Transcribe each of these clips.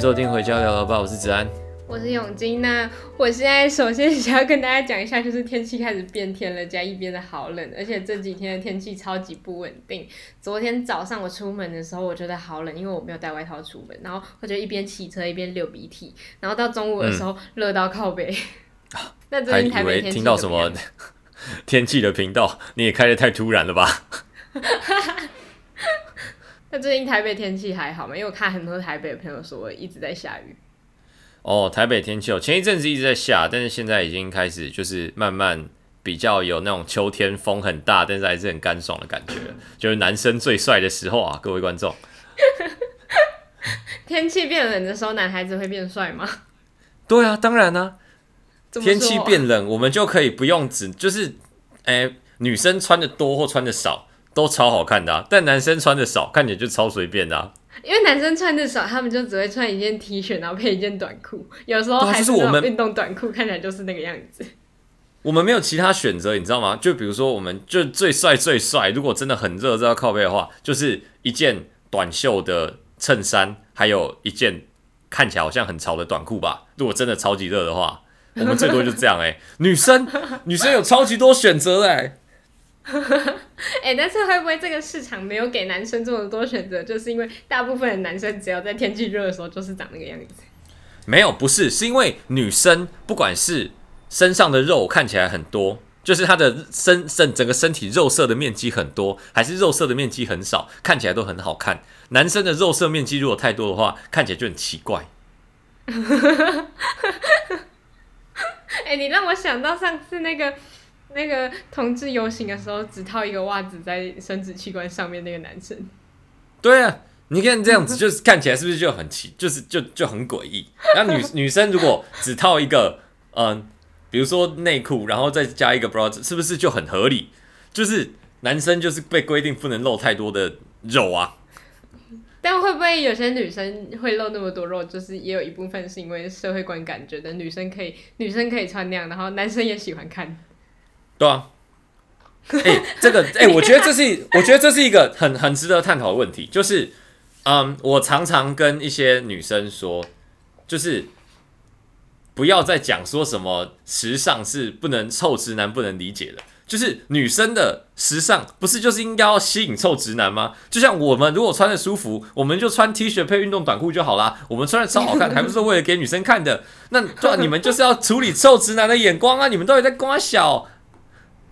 收听《回家聊聊吧》，我是子安，我是永金。那我现在首先想要跟大家讲一下，就是天气开始变天了，嘉义变得好冷，而且这几天的天气超级不稳定。昨天早上我出门的时候，我觉得好冷，因为我没有带外套出门，然后我就一边骑车一边流鼻涕，然后到中午的时候热、嗯、到靠北。那最近台北天气听到什么 天气的频道？你也开的太突然了吧？那最近台北天气还好吗？因为我看很多台北的朋友说一直在下雨。哦，台北天气哦，前一阵子一直在下，但是现在已经开始就是慢慢比较有那种秋天风很大，但是还是很干爽的感觉。就是男生最帅的时候啊，各位观众。天气变冷的时候，男孩子会变帅吗？对啊，当然呢、啊。天气变冷，我们就可以不用只就是，哎、欸，女生穿的多或穿的少。都超好看的、啊，但男生穿的少，看起来就超随便的、啊。因为男生穿的少，他们就只会穿一件 T 恤，然后配一件短裤，有时候还是我们运动短裤，看起来就是那个样子。我们没有其他选择，你知道吗？就比如说，我们就最帅最帅，如果真的很热，热到靠背的话，就是一件短袖的衬衫，还有一件看起来好像很潮的短裤吧。如果真的超级热的话，我们最多就这样哎、欸。女生，女生有超级多选择哎、欸。哎、欸，但是会不会这个市场没有给男生这么多选择，就是因为大部分的男生只要在天气热的时候就是长那个样子？没有，不是，是因为女生不管是身上的肉看起来很多，就是她的身身整个身体肉色的面积很多，还是肉色的面积很少，看起来都很好看。男生的肉色面积如果太多的话，看起来就很奇怪。哎、欸，你让我想到上次那个。那个同志游行的时候，只套一个袜子在生殖器官上面那个男生，对啊，你看这样子，就是看起来是不是就很奇，就是就就很诡异。那女 女生如果只套一个，嗯，比如说内裤，然后再加一个 bra，是不是就很合理？就是男生就是被规定不能露太多的肉啊。但会不会有些女生会露那么多肉？就是也有一部分是因为社会观感觉得女生可以，女生可以穿那样，然后男生也喜欢看。对啊，哎、欸，这个哎、欸，我觉得这是，我觉得这是一个很很值得探讨的问题。就是，嗯，我常常跟一些女生说，就是不要再讲说什么时尚是不能臭直男不能理解的。就是女生的时尚不是就是应该要吸引臭直男吗？就像我们如果穿的舒服，我们就穿 T 恤配运动短裤就好啦。我们穿的超好看，还不是为了给女生看的？那对啊，你们就是要处理臭直男的眼光啊！你们到底在光小？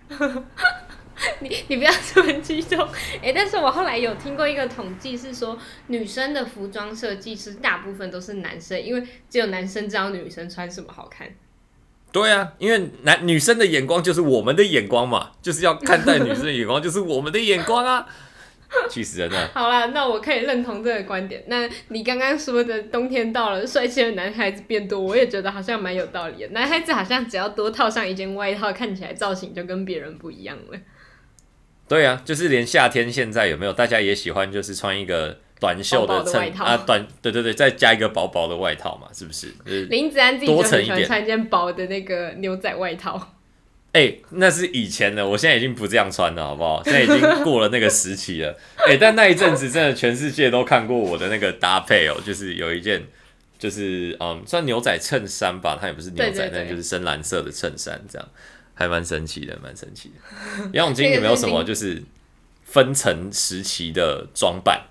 你你不要这么激动，哎、但是我后来有听过一个统计，是说女生的服装设计师大部分都是男生，因为只有男生知道女生穿什么好看。对啊，因为男女生的眼光就是我们的眼光嘛，就是要看待女生的眼光就是我们的眼光啊。气死人了！好啦，那我可以认同这个观点。那你刚刚说的冬天到了，帅气的男孩子变多，我也觉得好像蛮有道理的。男孩子好像只要多套上一件外套，看起来造型就跟别人不一样了。对啊，就是连夏天现在有没有大家也喜欢，就是穿一个短袖的衬外套啊，短对对对，再加一个薄薄的外套嘛，是不是？就是、林子安自己就很喜欢穿一件薄的那个牛仔外套。哎、欸，那是以前的，我现在已经不这样穿了，好不好？现在已经过了那个时期了。哎、欸，但那一阵子真的全世界都看过我的那个搭配哦，就是有一件，就是嗯，算牛仔衬衫吧，它也不是牛仔，但就是深蓝色的衬衫，这样还蛮神奇的，蛮神奇的。杨永金 有没有什么就是分层时期的装扮？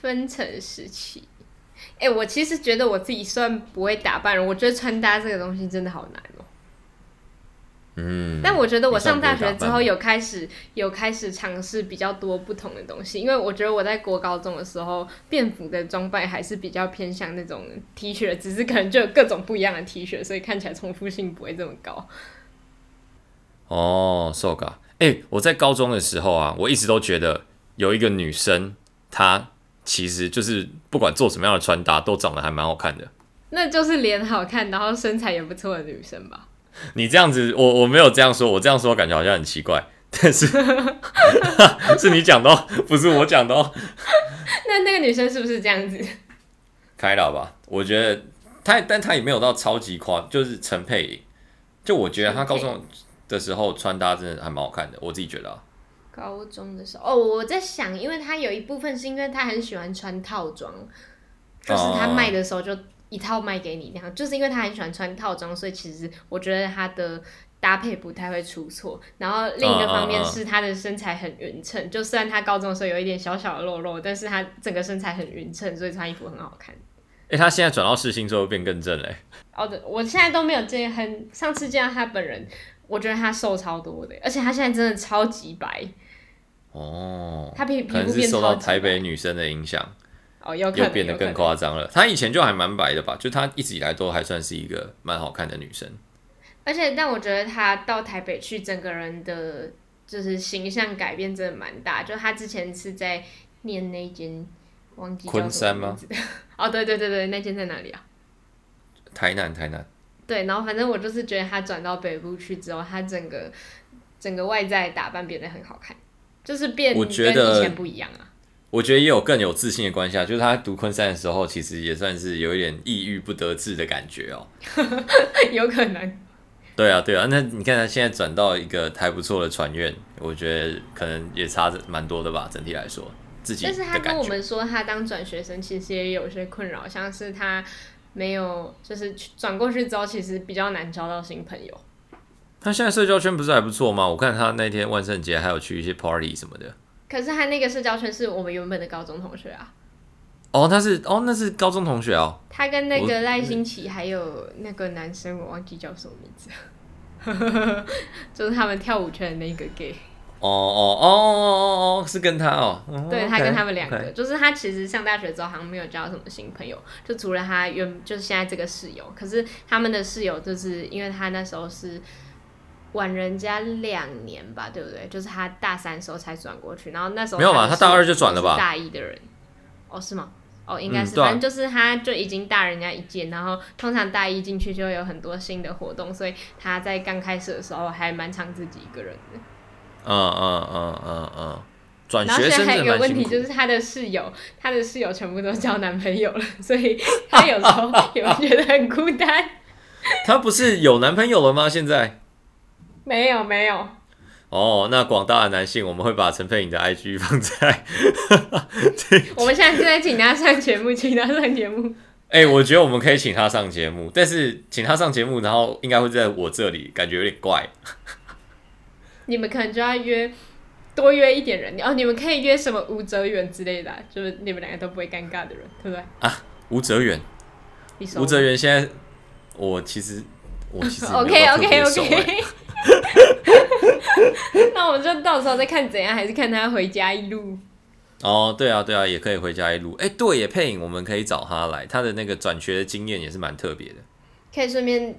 分层时期，哎、欸，我其实觉得我自己算不会打扮，我觉得穿搭这个东西真的好难哦。嗯，但我觉得我上大学之后有开始有开始尝试比较多不同的东西，因为我觉得我在国高中的时候便服的装扮还是比较偏向那种 T 恤，只是可能就有各种不一样的 T 恤，所以看起来重复性不会这么高。哦，so ga，哎，我在高中的时候啊，我一直都觉得有一个女生，她其实就是不管做什么样的穿搭，都长得还蛮好看的。那就是脸好看，然后身材也不错的女生吧。你这样子，我我没有这样说，我这样说感觉好像很奇怪，但是 是你讲的哦，不是我讲的哦。那那个女生是不是这样子？开了吧，我觉得她，但她也没有到超级夸，就是陈佩颖，就我觉得她高中的时候穿搭真的还蛮好看的，我自己觉得啊。高中的时候，哦，我在想，因为她有一部分是因为她很喜欢穿套装。就是她卖的时候就一套卖给你那样，就是因为他很喜欢穿套装，所以其实我觉得他的搭配不太会出错。然后另一个方面是他的身材很匀称，就虽然他高中的时候有一点小小的肉肉，但是他整个身材很匀称，所以穿衣服很好看。哎、欸，他现在转到世新之后变更正嘞。哦，对，我现在都没有见，很上次见到他本人，我觉得他瘦超多的，而且他现在真的超级白。哦，他皮皮肤可能是受到台北女生的影响，哦，又变得更夸张了。她以前就还蛮白的吧？就她一直以来都还算是一个蛮好看的女生。而且，但我觉得她到台北去，整个人的就是形象改变真的蛮大。就她之前是在念那间忘记。昆山吗？哦，对对对对，那间在哪里啊？台南，台南。对，然后反正我就是觉得她转到北部去之后，她整个整个外在打扮变得很好看，就是变跟以前不一样啊。我觉得也有更有自信的关系啊，就是他读昆山的时候，其实也算是有一点抑郁不得志的感觉哦。有可能。对啊，对啊，那你看他现在转到一个还不错的船院，我觉得可能也差蛮多的吧，整体来说。自己但是他跟我们说，他当转学生其实也有些困扰，像是他没有，就是转过去之后，其实比较难交到新朋友。他现在社交圈不是还不错吗？我看他那天万圣节还有去一些 party 什么的。可是他那个社交圈是我们原本的高中同学啊。哦，他是哦，那是高中同学哦。他跟那个赖新奇还有那个男生，我忘记叫什么名字，就是他们跳舞圈的那个 gay。哦哦哦哦哦，是跟他哦，对，他跟他们两个.就是他其实上大学之后好像没有交什么新朋友，就除了他原就是现在这个室友，可是他们的室友就是因为他那时候是晚人家两年吧，对不对？就是他大三的时候才转过去，然后那时候没有吧？他大二就转了吧？大一的人，哦，是吗？哦，应该是，嗯啊，反正就是他就已经大人家一届，然后通常大一进去就会有很多新的活动，所以他在刚开始的时候还蛮常自己一个人的。嗯嗯嗯嗯嗯，转学生还有一个问题，就是他的室友，他的室友全部都交男朋友了，所以他有时候 也会觉得很孤单。他不是有男朋友了吗？现在没有没有。哦，那广大的男性，我们会把陈佩颖的 IG 放在。我们现在正在请他上节目，请他上节目。哎、欸，我觉得我们可以请他上节目，但是请他上节目，然后应该会在我这里，感觉有点怪。你们可能就要约多约一点人，哦，你们可以约什么吴哲远之类的，就是你们两个都不会尴尬的人，对不对？啊，吴哲远，吴哲远现在我其实我其实 OK OK OK，那我们就到时候再看怎样，还是看他回家一路。哦，对啊对啊，也可以回家一路。哎，对，也配影，我们可以找他来，他的那个转学的经验也是蛮特别的，可以顺便。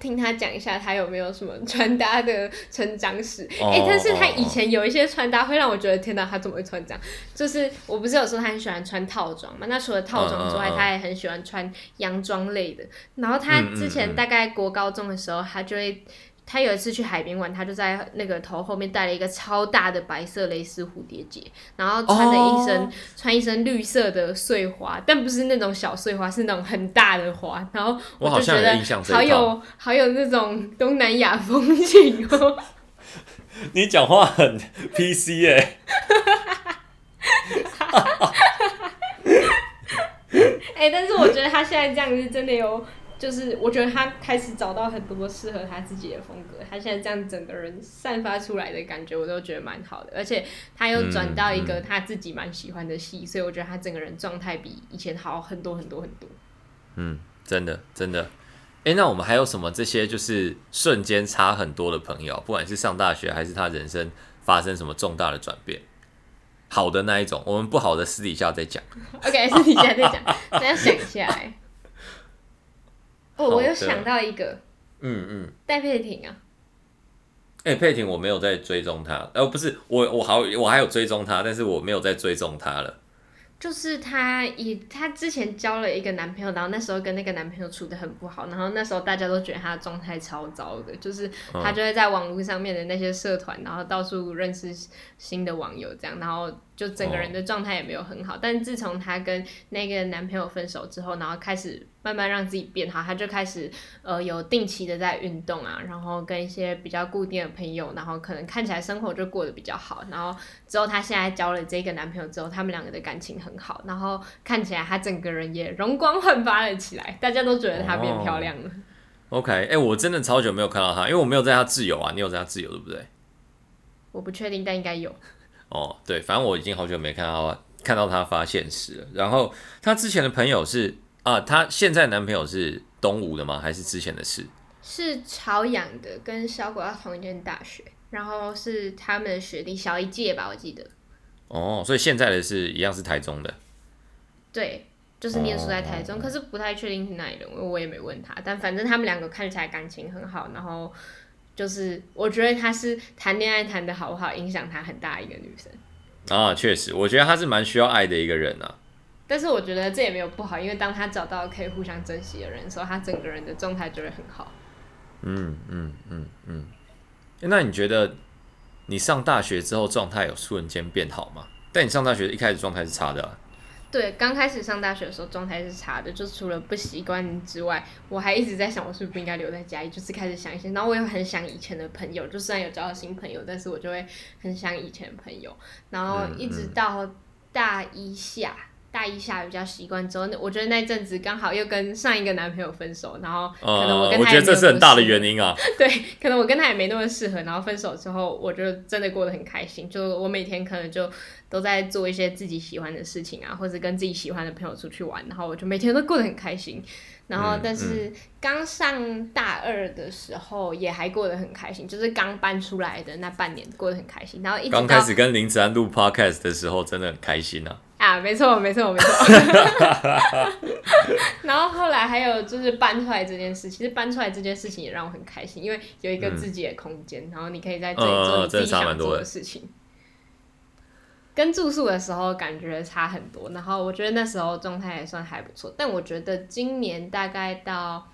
听他讲一下，他有没有什么穿搭的成长史？哎、oh, 欸，但是他以前有一些穿搭会让我觉得，天哪，他怎么会穿这样？就是我不是有说他很喜欢穿套装嘛？那除了套装之外，他也很喜欢穿洋装类的。然后他之前大概国高中的时候，他就会。他有一次去海边玩，他就在那个头后面戴了一个超大的白色蕾丝蝴蝶结，然后穿了一身、oh. 穿一身绿色的碎花，但不是那种小碎花，是那种很大的花。然后我就觉得好有好有那种东南亚风情哦。你讲话很 PC 耶。哎、欸，但是我觉得他现在这样子真的有。就是我觉得他开始找到很多适合他自己的风格，他现在这样整个人散发出来的感觉，我都觉得蛮好的。而且他又转到一个他自己蛮喜欢的戏，嗯嗯，所以我觉得他整个人状态比以前好很多很多很多。嗯，真的真的。哎、欸，那我们还有什么这些就是瞬间差很多的朋友，不管是上大学还是他人生发生什么重大的转变，好的那一种，我们不好的私底下再讲。OK，私底下再讲，大家想一下哎。哦，我有想到一个，嗯嗯，戴佩婷啊，哎、欸，佩婷我没有在追踪她，呃，不是，我我好，我还有追踪她，但是我没有在追踪她了。就是她以她之前交了一个男朋友，然后那时候跟那个男朋友处的很不好，然后那时候大家都觉得她的状态超糟的，就是她就会在网络上面的那些社团，然后到处认识新的网友，这样，然后就整个人的状态也没有很好。Oh. 但自从她跟那个男朋友分手之后，然后开始慢慢让自己变好，她就开始呃有定期的在运动啊，然后跟一些比较固定的朋友，然后可能看起来生活就过得比较好。然后之后她现在交了这个男朋友之后，他们两个的感情很好，然后看起来她整个人也容光焕发了起来，大家都觉得她变漂亮了。Oh. OK，哎、欸，我真的超久没有看到她，因为我没有在她自由啊，你有在她自由对不对？我不确定，但应该有。哦，对，反正我已经好久没看到看到他发现实了。然后他之前的朋友是啊，他现在男朋友是东吴的吗？还是之前的事？是朝阳的，跟小狗要同一间大学，然后是他们的学弟小一届吧，我记得。哦，所以现在的是一样是台中的。对，就是念书在台中，哦、可是不太确定是哪里人，因为我也没问他。但反正他们两个看起来感情很好，然后。就是我觉得她是谈恋爱谈的好不好，影响她很大一个女生。啊，确实，我觉得她是蛮需要爱的一个人啊。但是我觉得这也没有不好，因为当她找到可以互相珍惜的人的时候，她整个人的状态就会很好。嗯嗯嗯嗯。那你觉得你上大学之后状态有瞬间变好吗？但你上大学一开始状态是差的啊。对，刚开始上大学的时候状态是差的，就除了不习惯之外，我还一直在想，我是不是不应该留在家里，就是开始想一些，然后我又很想以前的朋友，就虽然有交到新朋友，但是我就会很想以前的朋友，然后一直到大一下。嗯嗯大一下比较习惯之后，那我觉得那阵子刚好又跟上一个男朋友分手，然后可能我跟他我觉得这是很大的原因啊。对，可能我跟他也没那么适合，然后分手之后，我就真的过得很开心。就我每天可能就都在做一些自己喜欢的事情啊，或者跟自己喜欢的朋友出去玩，然后我就每天都过得很开心。然后，但是刚上大二的时候也还过得很开心，就是刚搬出来的那半年过得很开心。然后一直刚开始跟林子安录 podcast 的时候，真的很开心啊。啊，没错，没错，没错。然后后来还有就是搬出来这件事，其实搬出来这件事情也让我很开心，因为有一个自己的空间，嗯、然后你可以在这里做你自己想做的事情。嗯、跟住宿的时候感觉差很多，然后我觉得那时候状态也算还不错。但我觉得今年大概到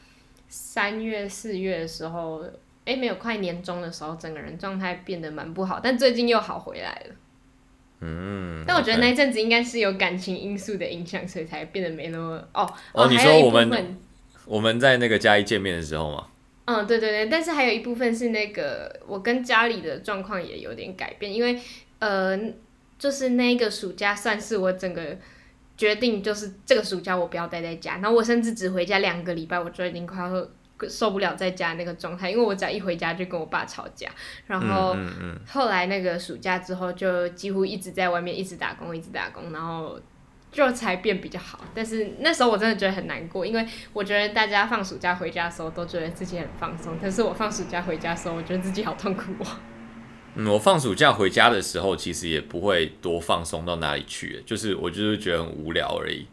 三月四月的时候，哎，没有快年终的时候，整个人状态变得蛮不好，但最近又好回来了。嗯，但我觉得那一阵子应该是有感情因素的影响，所以才变得没那么哦。哦，哦你说我们我们在那个嘉义见面的时候吗？嗯，对对对，但是还有一部分是那个我跟家里的状况也有点改变，因为呃，就是那个暑假算是我整个决定，就是这个暑假我不要待在家，然后我甚至只回家两个礼拜，我就已经快要。受不了在家那个状态，因为我只要一回家就跟我爸吵架，然后后来那个暑假之后就几乎一直在外面一直打工，一直打工，然后就才变比较好。但是那时候我真的觉得很难过，因为我觉得大家放暑假回家的时候都觉得自己很放松，但是我放暑假回家的时候，我觉得自己好痛苦哦。嗯，我放暑假回家的时候，其实也不会多放松到哪里去，就是我就是觉得很无聊而已。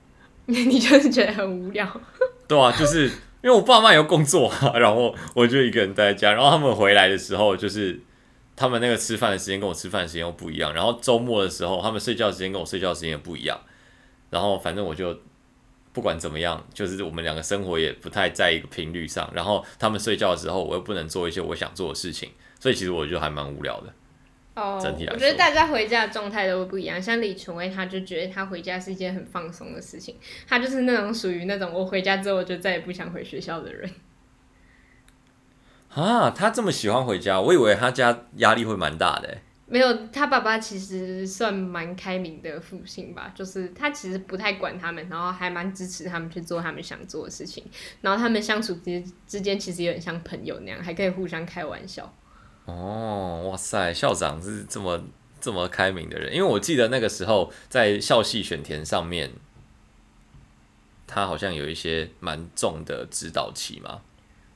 你就是觉得很无聊？对啊，就是。因为我爸妈也要工作啊，然后我就一个人待在家。然后他们回来的时候，就是他们那个吃饭的时间跟我吃饭的时间又不一样。然后周末的时候，他们睡觉时间跟我睡觉时间也不一样。然后反正我就不管怎么样，就是我们两个生活也不太在一个频率上。然后他们睡觉的时候，我又不能做一些我想做的事情，所以其实我就还蛮无聊的。哦，我觉得大家回家的状态都会不一样。像李纯威，他就觉得他回家是一件很放松的事情。他就是那种属于那种我回家之后我就再也不想回学校的人。啊，他这么喜欢回家，我以为他家压力会蛮大的。没有，他爸爸其实算蛮开明的父亲吧，就是他其实不太管他们，然后还蛮支持他们去做他们想做的事情。然后他们相处之之间其实有点像朋友那样，还可以互相开玩笑。哦，哇塞，校长是这么这么开明的人，因为我记得那个时候在校系选填上面，他好像有一些蛮重的指导期嘛。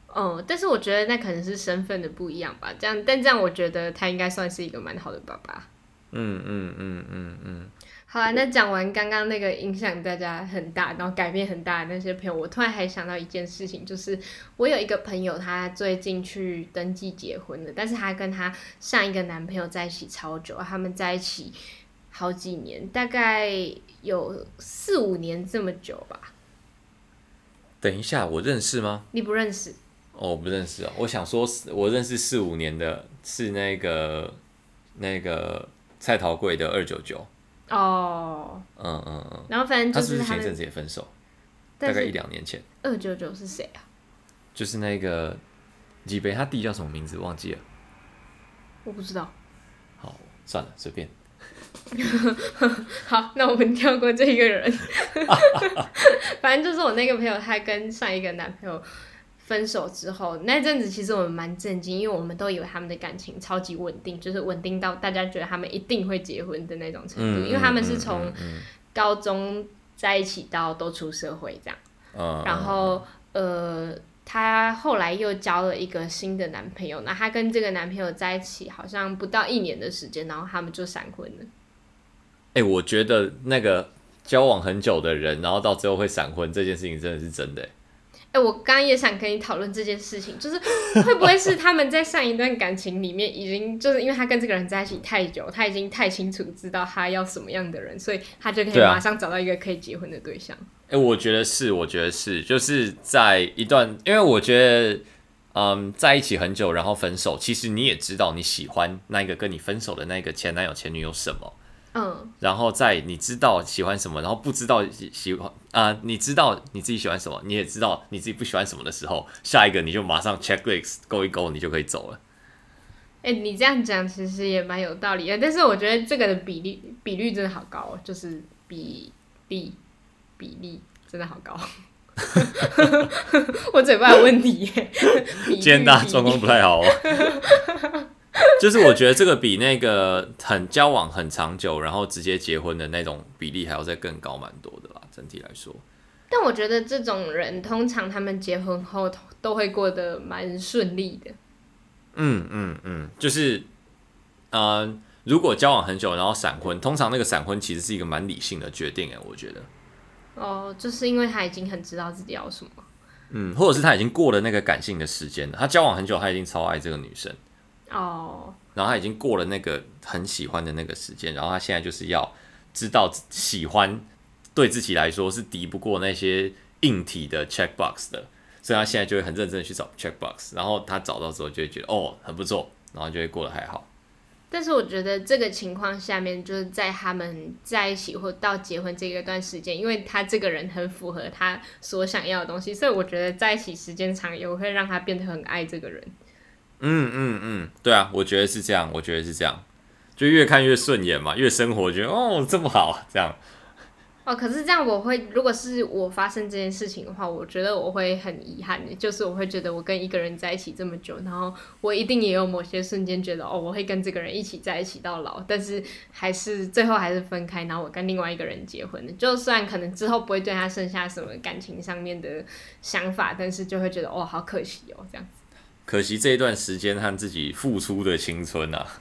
哦，但是我觉得那可能是身份的不一样吧，这样，但这样我觉得他应该算是一个蛮好的爸爸。嗯嗯嗯嗯嗯。好啊，那讲完刚刚那个影响大家很大，然后改变很大的那些朋友，我突然还想到一件事情，就是我有一个朋友，他最近去登记结婚了，但是他跟他上一个男朋友在一起超久，他们在一起好几年，大概有四五年这么久吧。等一下，我认识吗？你不认识？哦，我不认识啊。我想说，我认识四五年的是那个那个。蔡桃贵的二九九。哦。嗯嗯嗯。然后反正就是前阵子也分手，大概一两年前。二九九是谁啊？就是那个吉贝，他弟叫什么名字忘记了。我不知道。好，算了，随便。好，那我们跳过这个人。反正就是我那个朋友，他跟上一个男朋友分手之后，那阵子其实我们蛮震惊，因为我们都以为他们的感情超级稳定，就是稳定到大家觉得他们一定会结婚的那种程度，嗯、因为他们是从高中在一起到都出社会这样。嗯、然后呃。她后来又交了一个新的男朋友，那她跟这个男朋友在一起好像不到一年的时间，然后他们就闪婚了。哎、欸，我觉得那个交往很久的人，然后到最后会闪婚这件事情真的是真的。哎、欸，我刚刚也想跟你讨论这件事情，就是会不会是他们在上一段感情里面已经就是因为他跟这个人在一起太久，他已经太清楚知道他要什么样的人，所以他就可以马上找到一个可以结婚的对象。哎、欸，我觉得是，我觉得是，就是在一段，因为我觉得，嗯，在一起很久，然后分手，其实你也知道你喜欢那个跟你分手的那个前男友、前女友什么。嗯，然后在你知道喜欢什么，然后不知道喜欢啊、呃，你知道你自己喜欢什么，你也知道你自己不喜欢什么的时候，下一个你就马上 checklist 勾一勾，你就可以走了。哎、欸，你这样讲其实也蛮有道理的，但是我觉得这个的比例比率真的好高哦，就是比例比例真的好高。我嘴巴有问题耶，今天大家状况不太好哦。就是我觉得这个比那个很交往很长久，然后直接结婚的那种比例还要再更高蛮多的啦，整体来说。但我觉得这种人通常他们结婚后都会过得蛮顺利的。嗯嗯嗯，就是，嗯、呃，如果交往很久然后闪婚，通常那个闪婚其实是一个蛮理性的决定诶，我觉得。哦，就是因为他已经很知道自己要什么。嗯，或者是他已经过了那个感性的时间了，他交往很久，他已经超爱这个女生。哦，oh. 然后他已经过了那个很喜欢的那个时间，然后他现在就是要知道喜欢对自己来说是敌不过那些硬体的 checkbox 的，所以他现在就会很认真的去找 checkbox，然后他找到之后就会觉得哦很不错，然后就会过得还好。但是我觉得这个情况下面就是在他们在一起或到结婚这一段时间，因为他这个人很符合他所想要的东西，所以我觉得在一起时间长也会让他变得很爱这个人。嗯嗯嗯，对啊，我觉得是这样，我觉得是这样，就越看越顺眼嘛，越生活觉得哦这么好，这样。哦，可是这样我会，如果是我发生这件事情的话，我觉得我会很遗憾的，就是我会觉得我跟一个人在一起这么久，然后我一定也有某些瞬间觉得哦，我会跟这个人一起在一起到老，但是还是最后还是分开，然后我跟另外一个人结婚的，就算可能之后不会对他剩下什么感情上面的想法，但是就会觉得哦，好可惜哦，这样子。可惜这一段时间和自己付出的青春啊！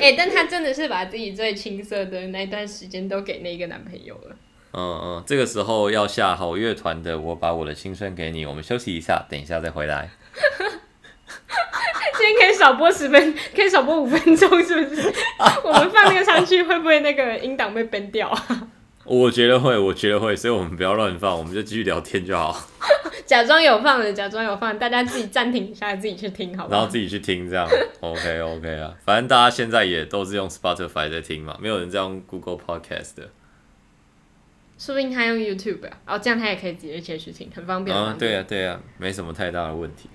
哎，但他真的是把自己最青涩的那段时间都给那个男朋友了。嗯嗯，这个时候要下好乐团的，我把我的青春给你。我们休息一下，等一下再回来。今天可以少播十分，可以少播五分钟，是不是？我们放那个上去，会不会那个音档被崩掉啊？我觉得会，我觉得会，所以我们不要乱放，我们就继续聊天就好。假装有放的，假装有放，大家自己暂停一下，自己去听，好不好？然后自己去听，这样 OK OK 啊。反正大家现在也都是用 Spotify 在听嘛，没有人在用 Google Podcast 的。说不定他用 YouTube 啊，哦，这样他也可以直接切去听，很方便。嗯，对呀、啊、对呀、啊，没什么太大的问题。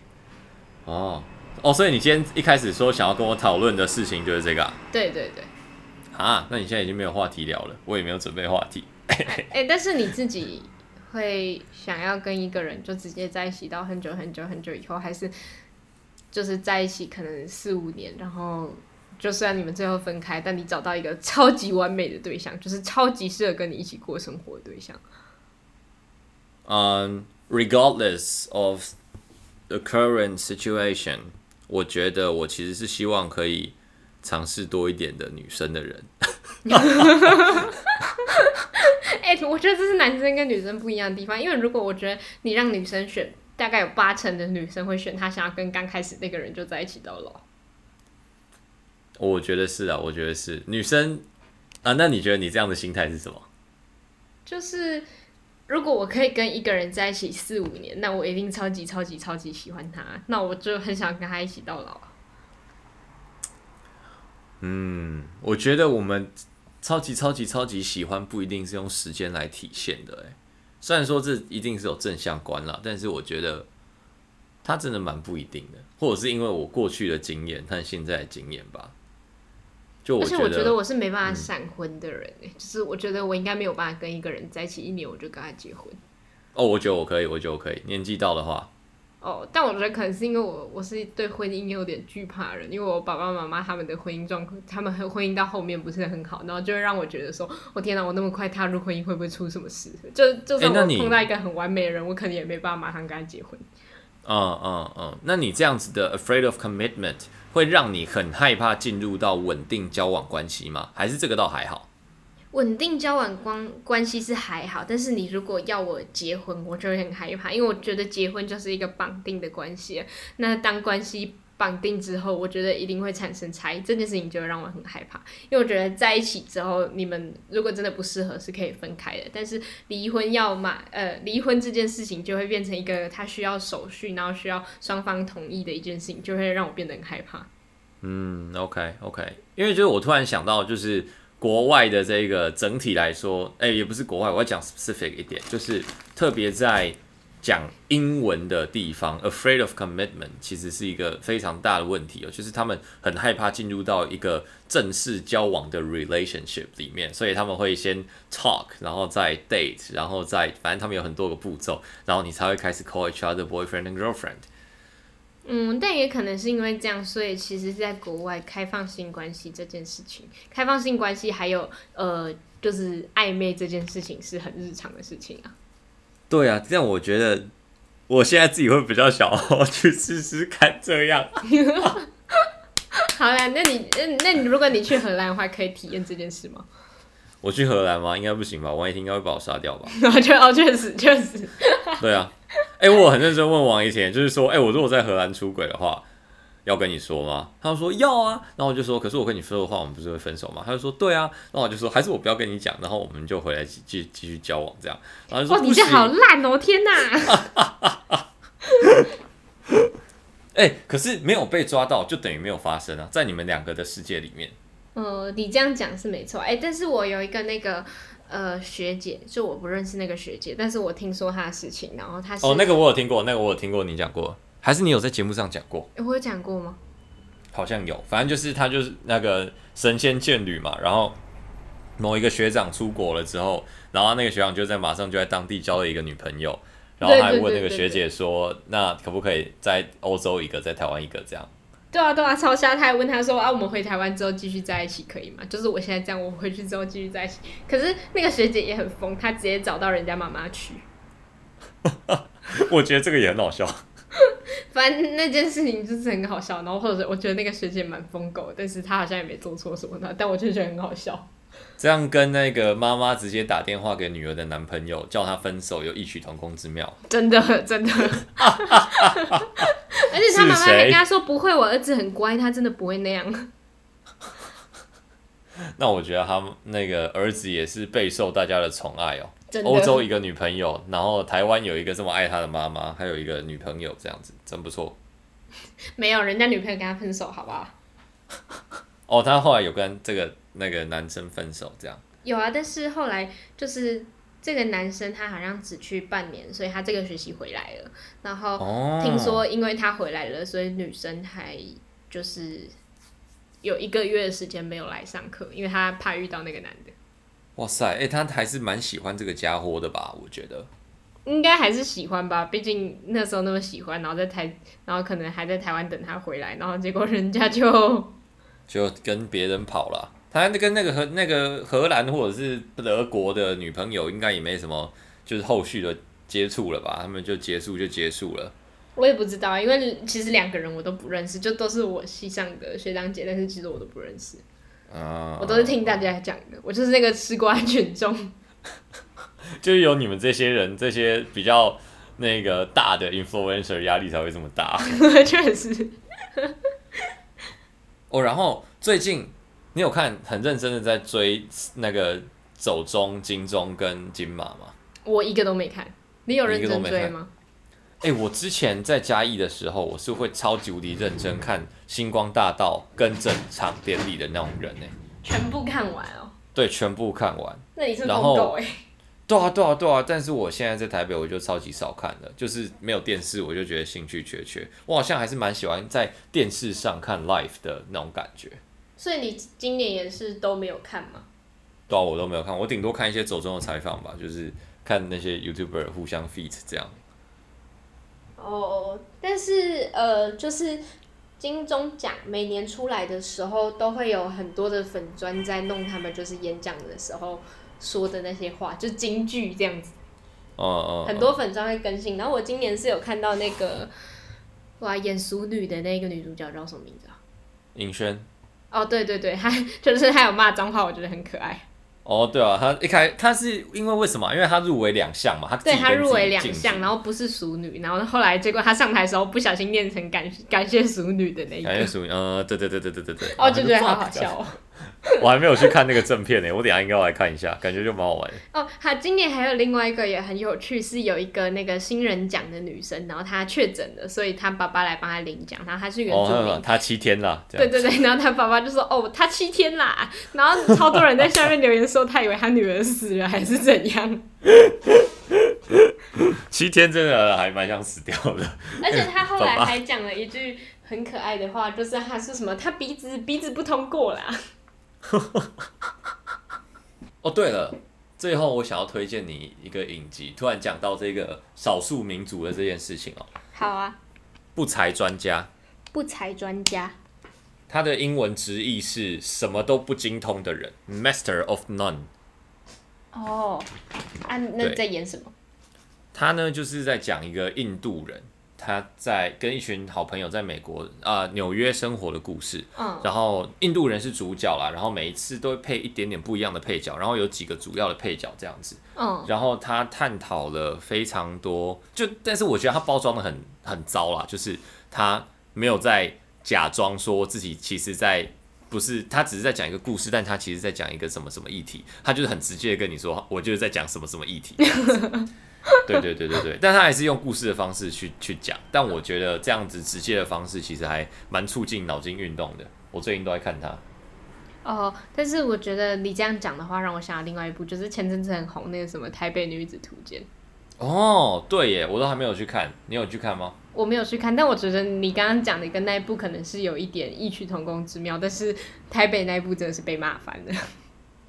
哦哦，所以你今天一开始说想要跟我讨论的事情就是这个啊？对对对。啊，那你现在已经没有话题聊了，我也没有准备话题。哎、欸，但是你自己会想要跟一个人就直接在一起到很久很久很久以后，还是就是在一起可能四五年，然后就算你们最后分开，但你找到一个超级完美的对象，就是超级适合跟你一起过生活的对象。嗯、um,，regardless of the current situation，我觉得我其实是希望可以。尝试多一点的女生的人，哎、欸，我觉得这是男生跟女生不一样的地方。因为如果我觉得你让女生选，大概有八成的女生会选她想要跟刚开始那个人就在一起到老。我觉得是啊，我觉得是女生啊。那你觉得你这样的心态是什么？就是如果我可以跟一个人在一起四五年，那我一定超级超级超级喜欢他，那我就很想跟他一起到老。嗯，我觉得我们超级超级超级喜欢，不一定是用时间来体现的。哎，虽然说这一定是有正相关啦，但是我觉得它真的蛮不一定的，或者是因为我过去的经验和现在的经验吧。就我觉得，而且我觉得我是没办法闪婚的人，嗯，就是我觉得我应该没有办法跟一个人在一起一年我就跟他结婚。哦，我觉得我可以，我觉得我可以，年纪到的话。哦，但我觉得可能是因为我我是对婚姻有点惧怕的人，因为我爸爸妈妈他们的婚姻状况，他们婚姻到后面不是很好，然后就会让我觉得说，我天哪，我那么快踏入婚姻会不会出什么事？就 就算我碰到一个很完美的人，我可能也没办法马上跟他结婚。嗯嗯嗯，那你这样子的 afraid of commitment 会让你很害怕进入到稳定交往关系吗？还是这个倒还好？稳定交往关关系是还好，但是你如果要我结婚，我就会很害怕，因为我觉得结婚就是一个绑定的关系。那当关系绑定之后，我觉得一定会产生差异，这件事情就会让我很害怕。因为我觉得在一起之后，你们如果真的不适合，是可以分开的。但是离婚要嘛，呃，离婚这件事情就会变成一个他需要手续，然后需要双方同意的一件事情，就会让我变得很害怕。嗯，OK OK，因为就是我突然想到，就是。国外的这个整体来说，哎、也不是国外，我要讲 specific 一点，就是特别在讲英文的地方，afraid of commitment 其实是一个非常大的问题哦，就是他们很害怕进入到一个正式交往的 relationship 里面，所以他们会先 talk，然后再 date，然后再反正他们有很多个步骤，然后你才会开始 call each other boyfriend and girlfriend。嗯，但也可能是因为这样，所以其实，在国外开放性关系这件事情，开放性关系还有呃，就是暧昧这件事情是很日常的事情啊。对啊，这样我觉得我现在自己会比较想要 去试试看这样。好啦，那你那那你如果你去荷兰的话，可以体验这件事吗？我去荷兰吗？应该不行吧？王一婷应该会把我杀掉吧？我觉得哦，确实确实。对啊。哎、欸，我很认真问王一婷，就是说，哎、欸，我如果在荷兰出轨的话，要跟你说吗？他说要啊，然后我就说，可是我跟你说的话，我们不是会分手吗？他就说对啊，然后我就说，还是我不要跟你讲，然后我们就回来继继继续交往这样。然后就说，哇，你这好烂哦，天哪！哎、欸，可是没有被抓到，就等于没有发生啊，在你们两个的世界里面。呃，你这样讲是没错，哎、欸，但是我有一个那个。呃，学姐，就我不认识那个学姐，但是我听说她的事情，然后她是哦，那个我有听过，那个我有听过你讲过，还是你有在节目上讲过？欸，我有讲过吗？好像有，反正就是她就是那个神仙眷侣嘛，然后某一个学长出国了之后，然后那个学长就在马上就在当地交了一个女朋友，然后还问那个学姐说，那可不可以在欧洲一个，在台湾一个这样？对啊，对啊，超瞎！他还问他说：“啊，我们回台湾之后继续在一起可以吗？就是我现在这样，我回去之后继续在一起。”可是那个学姐也很疯，她直接找到人家妈妈去。我觉得这个也很好笑。反正那件事情就是很好笑，然后或者我觉得那个学姐蛮疯狗，但是她好像也没做错什么的，但我就觉得很好笑。这样跟那个妈妈直接打电话给女儿的男朋友叫她分手有异曲同工之妙。真的，真的。而且他妈妈还跟他说不会，我儿子很乖，他真的不会那样。那我觉得他那个儿子也是备受大家的宠爱哦。欧洲一个女朋友，然后台湾有一个这么爱他的妈妈，还有一个女朋友，这样子真不错。没有，人家女朋友跟他分手，好不好？哦，他后来有跟这个那个男生分手，这样。有啊，但是后来就是。这个男生他好像只去半年，所以他这个学期回来了。然后听说，因为他回来了，所以女生还就是有一个月的时间没有来上课，因为他怕遇到那个男的。哇塞，哎、欸，他还是蛮喜欢这个家伙的吧？我觉得应该还是喜欢吧，毕竟那时候那么喜欢，然后在台，然后可能还在台湾等他回来，然后结果人家就就跟别人跑了。他跟那个荷那个荷兰或者是德国的女朋友应该也没什么，就是后续的接触了吧？他们就结束就结束了。我也不知道，因为其实两个人我都不认识，就都是我系上的学长姐，但是其实我都不认识。啊，我都是听大家讲的，我就是那个吃瓜群众。就是有你们这些人，这些比较那个大的 influencer 压力才会这么大。确实。哦，然后最近。你有看很认真的在追那个走中、金钟跟金马吗？我一个都没看。你有认真追吗？哎、欸，我之前在嘉义的时候，我是会超级无敌认真看星光大道跟整场典礼的那种人呢。全部看完哦。对，全部看完。那你是疯狗哎。对啊，对啊，对啊！但是我现在在台北，我就超级少看了，就是没有电视，我就觉得兴趣缺缺。我好像还是蛮喜欢在电视上看 live 的那种感觉。所以你今年也是都没有看吗？对啊，我都没有看，我顶多看一些走中的采访吧，就是看那些 YouTuber 互相 feat 这样。哦，但是呃，就是金钟奖每年出来的时候，都会有很多的粉专在弄他们，就是演讲的时候。说的那些话就金句这样子，哦哦，很多粉专会更新。然后我今年是有看到那个，哇，演淑女的那个女主角叫什么名字啊？尹轩。哦，对对对，他 就是他有骂脏话，我觉得很可爱。哦，对啊，他一开他是因为为什么？因为他入围两项嘛，他对他入围两项，然后不是淑女，然后后来结果他上台的时候不小心念成感感谢淑女的那一个。感谢熟女，呃，对对对对对对对。哦，就觉得好好笑哦。我还没有去看那个正片呢，我等下应该要来看一下，感觉就蛮好玩的。哦，好，今年还有另外一个也很有趣，是有一个那个新人奖的女生，然后她确诊了，所以她爸爸来帮她领奖，然后她是原住民，她、哦、七天啦。对对对，然后她爸爸就说：“哦，她七天啦。”然后超多人在下面留言说，他以为他女儿死了还是怎样。七天真的还蛮想死掉的。而且他后来还讲了一句很可爱的话，就是他说什么，他鼻子鼻子不通过啦。哦，对了，最后我想要推荐你一个影集。突然讲到这个少数民族的这件事情哦。好啊。不才专家。不才专家。他的英文直译是什么都不精通的人，Master of None。哦，啊，那在演什么？他呢，就是在讲一个印度人。他在跟一群好朋友在美国啊纽约生活的故事，嗯，然后印度人是主角啦，然后每一次都会配一点点不一样的配角，然后有几个主要的配角这样子，嗯，然后他探讨了非常多，就但是我觉得他包装的很很糟啦，就是他没有在假装说自己其实在不是，他只是在讲一个故事，但他其实在讲一个什么什么议题，他就是很直接的跟你说，我就是在讲什么什么议题。对对对对对，但他还是用故事的方式去去讲，但我觉得这样子直接的方式其实还蛮促进脑筋运动的。我最近都在看他。哦，但是我觉得你这样讲的话，让我想到另外一部，就是前阵子很红那个什么《台北女子图鉴》。哦，对耶，我都还没有去看，你有去看吗？我没有去看，但我觉得你刚刚讲的跟那一部可能是有一点异曲同工之妙，但是台北那一部真的是被骂翻了，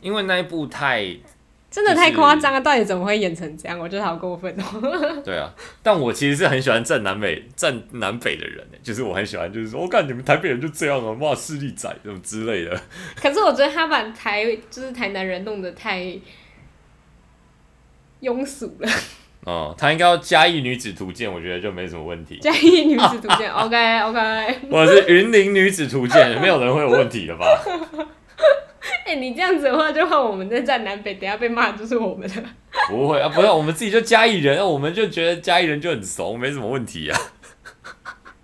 因为那一部太。真的太夸张了，到底怎么会演成这样？我觉得好过分哦。对啊，但我其实是很喜欢站南北站南北的人，就是我很喜欢，就是说，我感觉你们台北人就这样啊，哇，势力仔什么之类的。可是我觉得他把台就是台南人弄得太庸俗了。哦，他应该要嘉义女子图鉴，我觉得就没什么问题。嘉义女子图鉴，OK OK。我是云林女子图鉴，没有人会有问题的吧？哎、欸，你这样子的话，就换我们在站南北，等下被骂就是我们了。不会啊，不是，我们自己就嘉义人，我们就觉得嘉义人就很怂，没什么问题啊。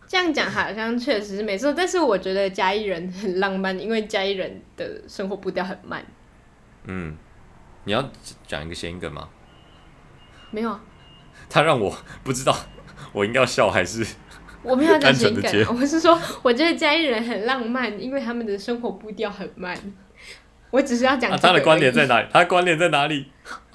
这样讲好像确实是没错，但是我觉得嘉义人很浪漫，因为嘉义人的生活步调很慢。嗯，你要讲一个谐音梗吗？没有啊。他让我不知道，我应该要笑还是？我没有讲 谐音梗，我是说，我觉得嘉义人很浪漫，因为他们的生活步调很慢。我只是要讲、啊、他的观点在哪里？他的观点在哪里？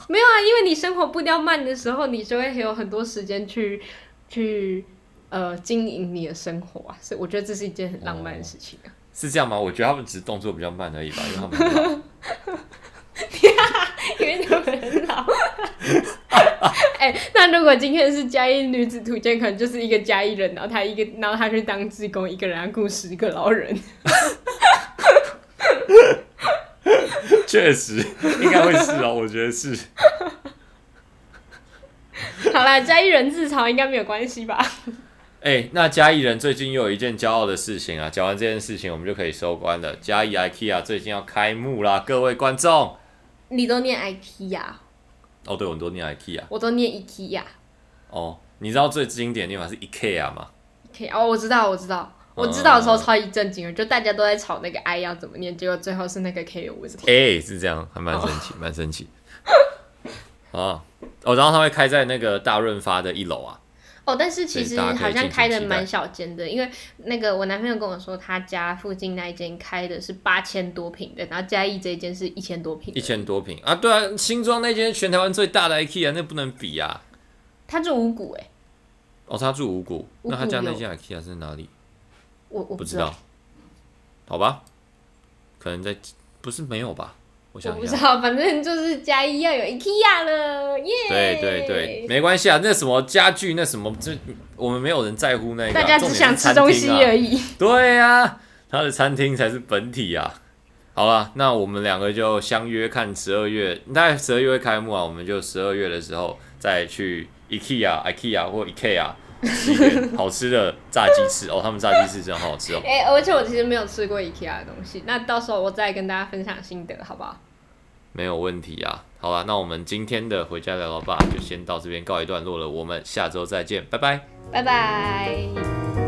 没有啊，因为你生活步调慢的时候，你就会有很多时间去去呃经营你的生活啊，所以我觉得这是一件很浪漫的事情啊。哦、是这样吗？我觉得他们只是动作比较慢而已吧，因为他们很老。因为他们很老。哎、欸，那如果今天是嘉义女子图鉴，可能就是一个嘉义人，然后他一个，然后他去当志工，一个人要雇十个老人。确实应该会是哦，我觉得是。好啦，嘉义人自嘲应该没有关系吧？哎、欸，那嘉义人最近又有一件骄傲的事情啊！讲完这件事情，我们就可以收官了。嘉义 IKEA 最近要开幕啦，各位观众。你都念 IKEA？哦，对，我都念 IKEA。我都念 IKEA。哦，你知道最经典的念法是 IKEA 吗？IKEA 哦，我知道，我知道。我知道的时候超级震惊，就大家都在吵那个 I 要怎么念，结果最后是那个 K 有问题。哎，是这样，还蛮神奇，蛮神奇。啊，哦，然后他会开在那个大润发的一楼啊。哦，但是其实好像开的蛮小间的，因为那个我男朋友跟我说，他家附近那一间开的是八千多平的，然后嘉义这一间是一千多平。一千多平啊，对啊，新庄那间全台湾最大的 IKEA，那不能比啊。他住五股哎。哦，他住五股，那他家那间 IKEA 是哪里？我我不知道。好吧，可能在不是没有吧。我，想我不知道，反正就是嘉义要有 IKEA 了，耶、yeah!！对对对，没关系啊，那什么家具，那什么，这我们没有人在乎那个、啊，大家只想吃东西而已。对呀、啊，他的餐厅才是本体啊。好了，那我们两个就相约看十二月，大概十二月会开幕啊，我们就十二月的时候再去 IKEA、IKEA 或 IKEA。吃一点好吃的炸鸡翅哦，他们炸鸡翅真的好好吃哦。哎、欸，而且我其实没有吃过 IKEA 的东西，那到时候我再跟大家分享心得，好不好？没有问题啊。好了，那我们今天的回家聊聊吧，就先到这边告一段落了。我们下周再见，拜拜，拜拜。